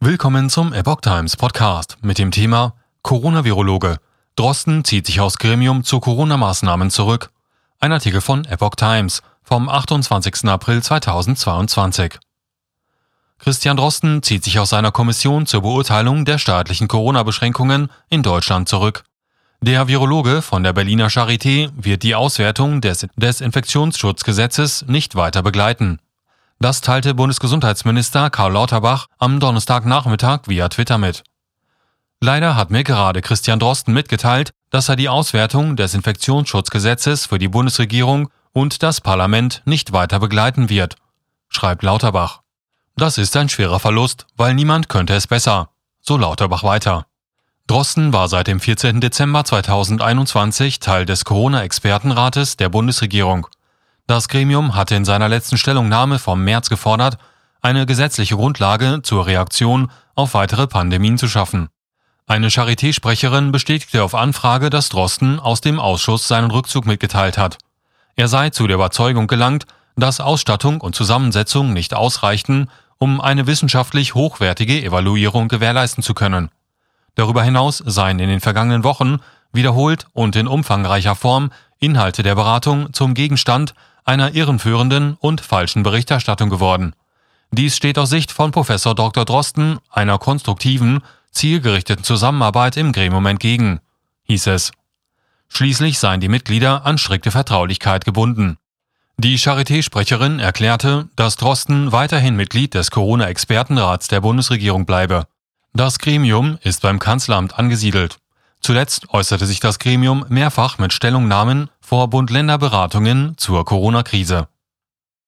Willkommen zum Epoch Times Podcast mit dem Thema Corona-Virologe. Drosten zieht sich aus Gremium zu Corona-Maßnahmen zurück. Ein Artikel von Epoch Times vom 28. April 2022. Christian Drosten zieht sich aus seiner Kommission zur Beurteilung der staatlichen Corona-Beschränkungen in Deutschland zurück. Der Virologe von der Berliner Charité wird die Auswertung des Desinfektionsschutzgesetzes nicht weiter begleiten. Das teilte Bundesgesundheitsminister Karl Lauterbach am Donnerstagnachmittag via Twitter mit. Leider hat mir gerade Christian Drosten mitgeteilt, dass er die Auswertung des Infektionsschutzgesetzes für die Bundesregierung und das Parlament nicht weiter begleiten wird, schreibt Lauterbach. Das ist ein schwerer Verlust, weil niemand könnte es besser, so Lauterbach weiter. Drosten war seit dem 14. Dezember 2021 Teil des Corona-Expertenrates der Bundesregierung. Das Gremium hatte in seiner letzten Stellungnahme vom März gefordert, eine gesetzliche Grundlage zur Reaktion auf weitere Pandemien zu schaffen. Eine Charité-Sprecherin bestätigte auf Anfrage, dass Drosten aus dem Ausschuss seinen Rückzug mitgeteilt hat. Er sei zu der Überzeugung gelangt, dass Ausstattung und Zusammensetzung nicht ausreichten, um eine wissenschaftlich hochwertige Evaluierung gewährleisten zu können. Darüber hinaus seien in den vergangenen Wochen wiederholt und in umfangreicher Form Inhalte der Beratung zum Gegenstand einer irrenführenden und falschen Berichterstattung geworden. Dies steht aus Sicht von Professor Dr. Drosten einer konstruktiven, zielgerichteten Zusammenarbeit im Gremium entgegen, hieß es. Schließlich seien die Mitglieder an strikte Vertraulichkeit gebunden. Die Charité-Sprecherin erklärte, dass Drosten weiterhin Mitglied des Corona-Expertenrats der Bundesregierung bleibe. Das Gremium ist beim Kanzleramt angesiedelt. Zuletzt äußerte sich das Gremium mehrfach mit Stellungnahmen vor Bund-Länder-Beratungen zur Corona-Krise.